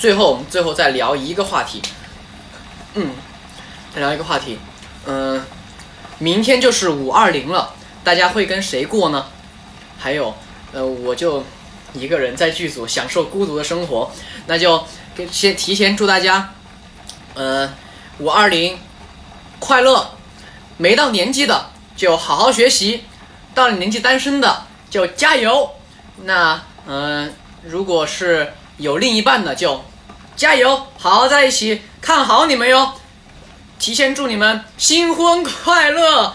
最后我们最后再聊一个话题，嗯，再聊一个话题，嗯，明天就是五二零了，大家会跟谁过呢？还有，呃，我就一个人在剧组享受孤独的生活，那就先提前祝大家，呃，五二零快乐！没到年纪的就好好学习，到了年纪单身的就加油。那嗯、如果是有另一半的就加油，好好在一起，看好你们哟。提前祝你们新婚快乐！